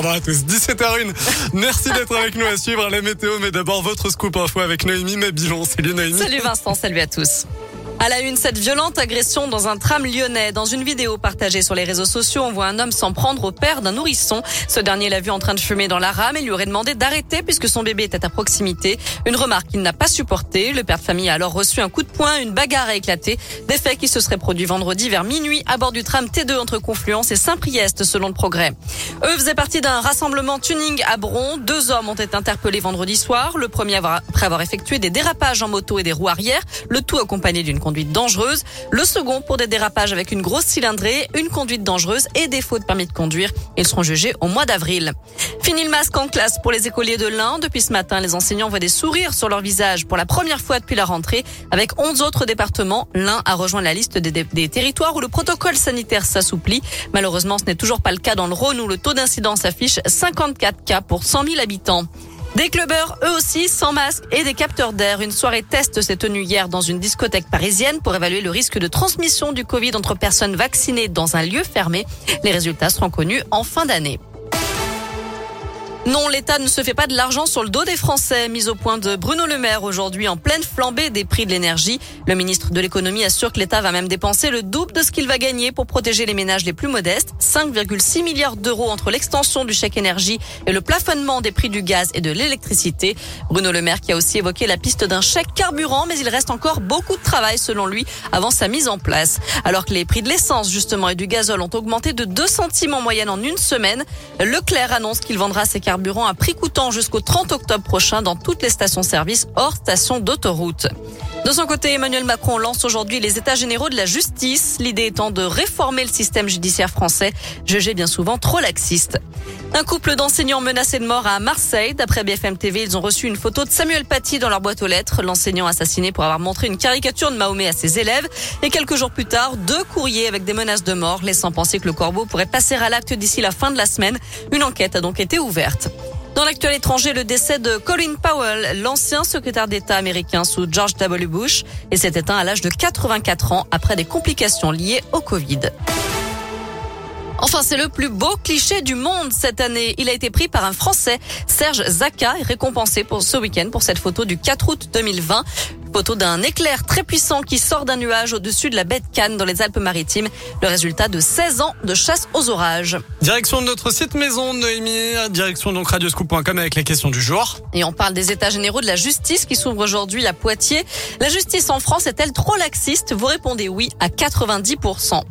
Pardon à tous. 17h01. Merci d'être avec nous à suivre la météo, mais d'abord votre scoop info avec Noémie Mabilon. Salut Noémie. Salut Vincent, salut à tous. À la une, cette violente agression dans un tram lyonnais. Dans une vidéo partagée sur les réseaux sociaux, on voit un homme s'en prendre au père d'un nourrisson. Ce dernier l'a vu en train de fumer dans la rame et lui aurait demandé d'arrêter puisque son bébé était à proximité. Une remarque qu'il n'a pas supportée. Le père de famille a alors reçu un coup de poing, une bagarre a éclaté. Des faits qui se seraient produits vendredi vers minuit à bord du tram T2 entre Confluence et Saint-Priest selon le progrès. Eux faisaient partie d'un rassemblement tuning à Bron. Deux hommes ont été interpellés vendredi soir. Le premier après avoir effectué des dérapages en moto et des roues arrière. Le tout accompagné d'une conduite dangereuse. Le second pour des dérapages avec une grosse cylindrée, une conduite dangereuse et défaut de permis de conduire. Ils seront jugés au mois d'avril. Fini le masque en classe pour les écoliers de l'Ain. Depuis ce matin, les enseignants voient des sourires sur leur visage pour la première fois depuis la rentrée. Avec 11 autres départements, l'Ain a rejoint la liste des, des territoires où le protocole sanitaire s'assouplit. Malheureusement, ce n'est toujours pas le cas dans le Rhône où le taux d'incidence affiche 54 cas pour 100 000 habitants. Des clubbers, eux aussi, sans masque et des capteurs d'air. Une soirée test s'est tenue hier dans une discothèque parisienne pour évaluer le risque de transmission du Covid entre personnes vaccinées dans un lieu fermé. Les résultats seront connus en fin d'année. Non, l'État ne se fait pas de l'argent sur le dos des Français. Mise au point de Bruno Le Maire aujourd'hui en pleine flambée des prix de l'énergie. Le ministre de l'économie assure que l'État va même dépenser le double de ce qu'il va gagner pour protéger les ménages les plus modestes. 5,6 milliards d'euros entre l'extension du chèque énergie et le plafonnement des prix du gaz et de l'électricité. Bruno Le Maire qui a aussi évoqué la piste d'un chèque carburant, mais il reste encore beaucoup de travail selon lui avant sa mise en place. Alors que les prix de l'essence justement et du gazole ont augmenté de 2 centimes en moyenne en une semaine, Leclerc annonce qu'il vendra ses carburants carburant à prix coûtant jusqu'au 30 octobre prochain dans toutes les stations-service hors stations d'autoroute. De son côté, Emmanuel Macron lance aujourd'hui les états généraux de la justice, l'idée étant de réformer le système judiciaire français, jugé bien souvent trop laxiste. Un couple d'enseignants menacés de mort à Marseille. D'après BFM TV, ils ont reçu une photo de Samuel Paty dans leur boîte aux lettres, l'enseignant assassiné pour avoir montré une caricature de Mahomet à ses élèves. Et quelques jours plus tard, deux courriers avec des menaces de mort, laissant penser que le corbeau pourrait passer à l'acte d'ici la fin de la semaine. Une enquête a donc été ouverte. Dans l'actuel étranger, le décès de Colin Powell, l'ancien secrétaire d'État américain sous George W. Bush, et s'est éteint à l'âge de 84 ans après des complications liées au Covid. Enfin, c'est le plus beau cliché du monde cette année. Il a été pris par un Français, Serge Zaka, récompensé pour ce week-end pour cette photo du 4 août 2020. Photo d'un éclair très puissant qui sort d'un nuage au-dessus de la baie de Cannes dans les Alpes-Maritimes. Le résultat de 16 ans de chasse aux orages. Direction de notre site maison, Noémie. Direction donc radioscoop.com avec les questions du jour. Et on parle des états généraux de la justice qui s'ouvrent aujourd'hui à Poitiers. La justice en France est-elle trop laxiste? Vous répondez oui à 90%.